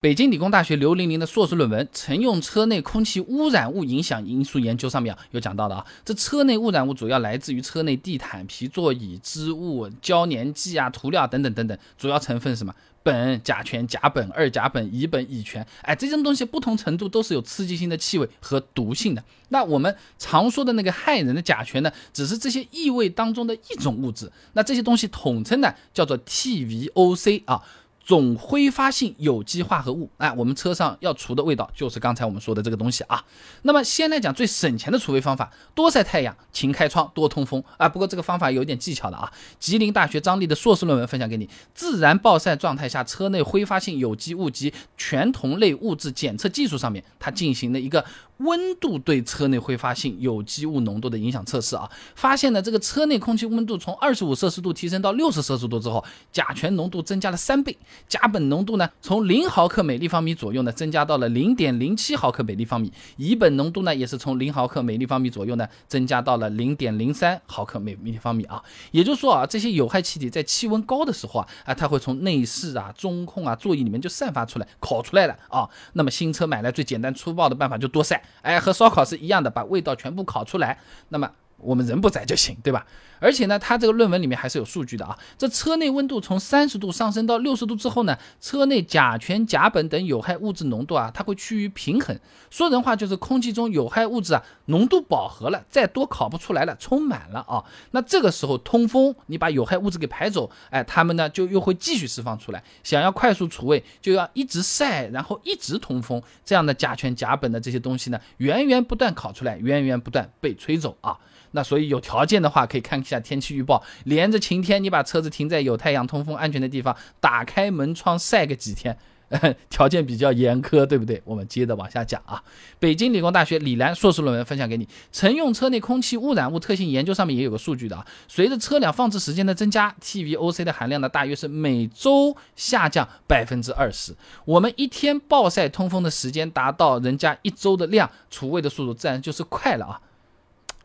北京理工大学刘玲玲的硕士论文《乘用车内空气污染物影响因素研究》上面有讲到的啊，这车内污染物主要来自于车内地毯、皮座椅、织物、胶粘剂啊、涂料等等等等，主要成分什么？苯、甲醛、甲苯、二甲苯、乙苯、乙醛，哎，这些东西不同程度都是有刺激性的气味和毒性的。那我们常说的那个害人的甲醛呢，只是这些异味当中的一种物质。那这些东西统称呢叫做 TVOC 啊。总挥发性有机化合物，哎，我们车上要除的味道就是刚才我们说的这个东西啊。那么先来讲最省钱的除味方法，多晒太阳，勤开窗，多通风啊。不过这个方法有点技巧的啊。吉林大学张力的硕士论文分享给你，自然暴晒状态下车内挥发性有机物及全同类物质检测技术上面，它进行了一个。温度对车内挥发性有机物浓度的影响测试啊，发现呢，这个车内空气温度从二十五摄氏度提升到六十摄氏度之后，甲醛浓度增加了三倍，甲苯浓度呢从零毫克每立方米左右呢增加到了零点零七毫克每立方米，乙苯浓度呢也是从零毫克每立方米左右呢增加到了零点零三毫克每立方米啊，也就是说啊，这些有害气体在气温高的时候啊，啊，它会从内饰啊、中控啊、座椅里面就散发出来，烤出来了啊。那么新车买来最简单粗暴的办法就多晒。哎，和烧烤是一样的，把味道全部烤出来。那么。我们人不在就行，对吧？而且呢，它这个论文里面还是有数据的啊。这车内温度从三十度上升到六十度之后呢，车内甲醛、甲苯等有害物质浓度啊，它会趋于平衡。说人话就是空气中有害物质啊浓度饱和了，再多烤不出来了，充满了啊。那这个时候通风，你把有害物质给排走，哎，它们呢就又会继续释放出来。想要快速除味，就要一直晒，然后一直通风，这样的甲醛、甲苯的这些东西呢，源源不断烤出来，源源不断被吹走啊。那所以有条件的话，可以看一下天气预报，连着晴天，你把车子停在有太阳、通风、安全的地方，打开门窗晒个几天。条件比较严苛，对不对？我们接着往下讲啊。北京理工大学李兰硕士论文分享给你，乘用车内空气污染物特性研究上面也有个数据的啊。随着车辆放置时间的增加，TVOC 的含量呢，大约是每周下降百分之二十。我们一天暴晒通风的时间达到人家一周的量，除味的速度自然就是快了啊。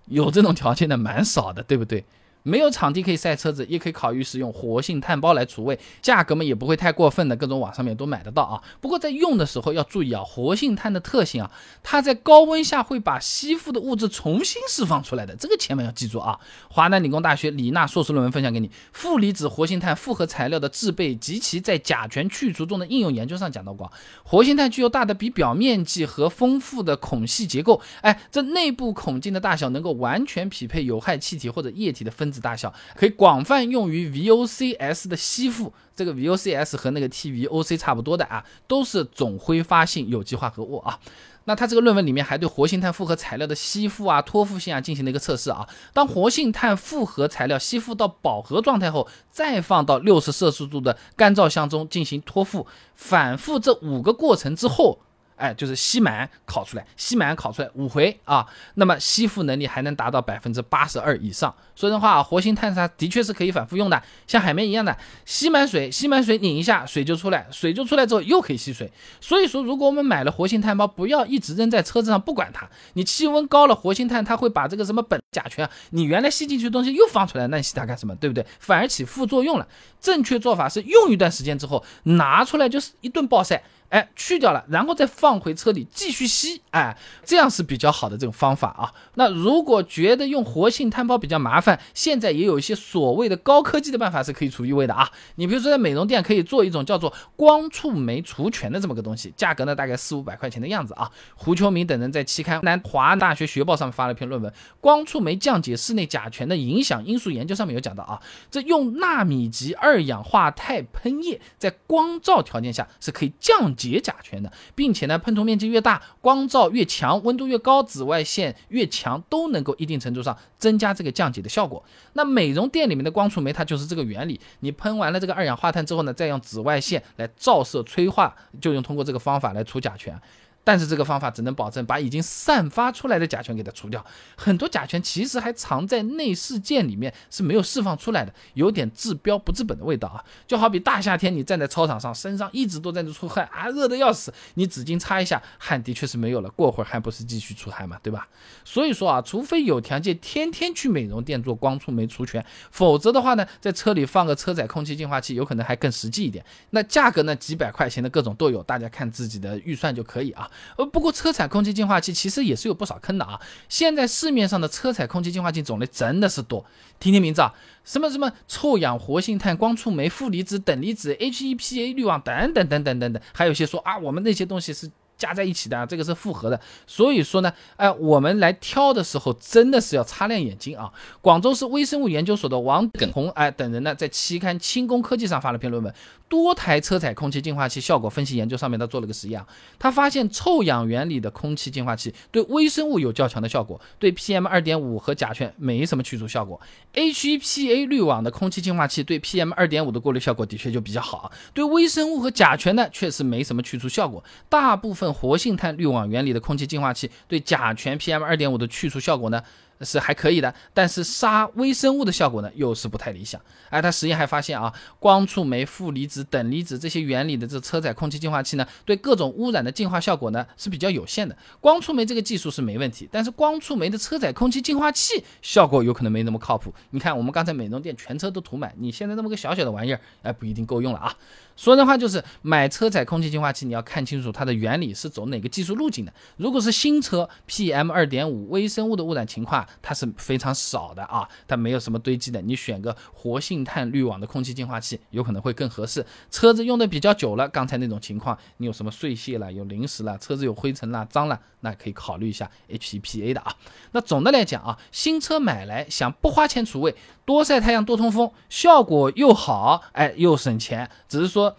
有这种条件的蛮少的，对不对？没有场地可以晒车子，也可以考虑使用活性炭包来除味，价格嘛也不会太过分的，各种网上面都买得到啊。不过在用的时候要注意啊，活性炭的特性啊，它在高温下会把吸附的物质重新释放出来的，这个千万要记住啊。华南理工大学李娜硕士论文分享给你，负离子活性炭复合材料的制备及其在甲醛去除中的应用研究上讲到过，活性炭具有大的比表面积和丰富的孔隙结构，哎，这内部孔径的大小能够完全匹配有害气体或者液体的分。子大小可以广泛用于 VOCs 的吸附，这个 VOCs 和那个 TVOC 差不多的啊，都是总挥发性有机化合物啊。那它这个论文里面还对活性炭复合材料的吸附啊、脱附性啊进行了一个测试啊。当活性炭复合材料吸附到饱和状态后，再放到六十摄氏度的干燥箱中进行脱附，反复这五个过程之后。哎，就是吸满烤出来，吸满烤出来五回啊，那么吸附能力还能达到百分之八十二以上。说真话，活性炭它的确是可以反复用的，像海绵一样的，吸满水，吸满水拧一下，水就出来，水就出来之后又可以吸水。所以说，如果我们买了活性炭包，不要一直扔在车子上不管它。你气温高了，活性炭它会把这个什么苯、甲醛啊，你原来吸进去的东西又放出来，那你吸它干什么？对不对？反而起副作用了。正确做法是用一段时间之后拿出来就是一顿暴晒。哎，去掉了，然后再放回车里继续吸，哎，这样是比较好的这种方法啊。那如果觉得用活性炭包比较麻烦，现在也有一些所谓的高科技的办法是可以除异味的啊。你比如说在美容店可以做一种叫做光触媒除醛的这么个东西，价格呢大概四五百块钱的样子啊。胡秋明等人在期刊《南华大学学报》上面发了一篇论文，《光触媒降解室内甲醛的影响因素研究》，上面有讲到啊，这用纳米级二氧化钛喷液在光照条件下是可以降。解解甲醛的，并且呢，喷涂面积越大，光照越强，温度越高，紫外线越强，都能够一定程度上增加这个降解的效果。那美容店里面的光触媒，它就是这个原理。你喷完了这个二氧化碳之后呢，再用紫外线来照射催化，就用通过这个方法来除甲醛。但是这个方法只能保证把已经散发出来的甲醛给它除掉，很多甲醛其实还藏在内饰件里面是没有释放出来的，有点治标不治本的味道啊。就好比大夏天你站在操场上，身上一直都在那出汗啊，热的要死，你纸巾擦一下，汗的确是没有了，过会儿还不是继续出汗嘛，对吧？所以说啊，除非有条件天天去美容店做光触媒除醛，否则的话呢，在车里放个车载空气净化器，有可能还更实际一点。那价格呢，几百块钱的各种都有，大家看自己的预算就可以啊。呃，不过车载空气净化器其实也是有不少坑的啊。现在市面上的车载空气净化器种类真的是多，听听名字啊，什么什么臭氧活性炭、光触媒、负离子、等离子、HEPA 滤网等等等等等等，还有些说啊，我们那些东西是。加在一起的，啊这个是复合的，所以说呢，哎，我们来挑的时候真的是要擦亮眼睛啊！广州市微生物研究所的王耿红哎等人呢，在期刊《轻工科技》上发了篇论文，多台车载空气净化器效果分析研究上面，他做了个实验，他发现臭氧原理的空气净化器对微生物有较强的效果，对 PM 二点五和甲醛没什么去除效果。HEPA 滤网的空气净化器对 PM 二点五的过滤效果的确就比较好，对微生物和甲醛呢，确实没什么去除效果，大部分。活性炭滤网原理的空气净化器对甲醛 PM 二点五的去除效果呢？是还可以的，但是杀微生物的效果呢，又是不太理想。哎，他实验还发现啊，光触媒、负离子、等离子这些原理的这车载空气净化器呢，对各种污染的净化效果呢是比较有限的。光触媒这个技术是没问题，但是光触媒的车载空气净化器效果有可能没那么靠谱。你看我们刚才美容店全车都涂满，你现在那么个小小的玩意儿，哎，不一定够用了啊。说的话就是买车载空气净化器，你要看清楚它的原理是走哪个技术路径的。如果是新车，PM 二点五微生物的污染情况。它是非常少的啊，它没有什么堆积的。你选个活性炭滤网的空气净化器，有可能会更合适。车子用的比较久了，刚才那种情况，你有什么碎屑了，有零食了，车子有灰尘了，脏了，那可以考虑一下 HEPA 的啊。那总的来讲啊，新车买来想不花钱除味，多晒太阳，多通风，效果又好，哎，又省钱。只是说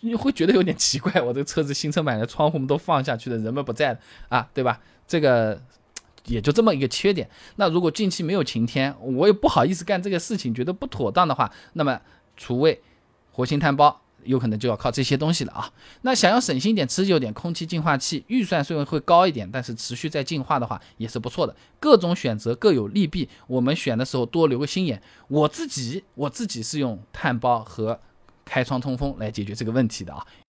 你会觉得有点奇怪，我这个车子新车买来，窗户们都放下去了，人们不在啊，对吧？这个。也就这么一个缺点。那如果近期没有晴天，我也不好意思干这个事情，觉得不妥当的话，那么除味、活性炭包有可能就要靠这些东西了啊。那想要省心点、持久点，空气净化器预算虽然会高一点，但是持续在净化的话也是不错的。各种选择各有利弊，我们选的时候多留个心眼。我自己我自己是用炭包和开窗通风来解决这个问题的啊。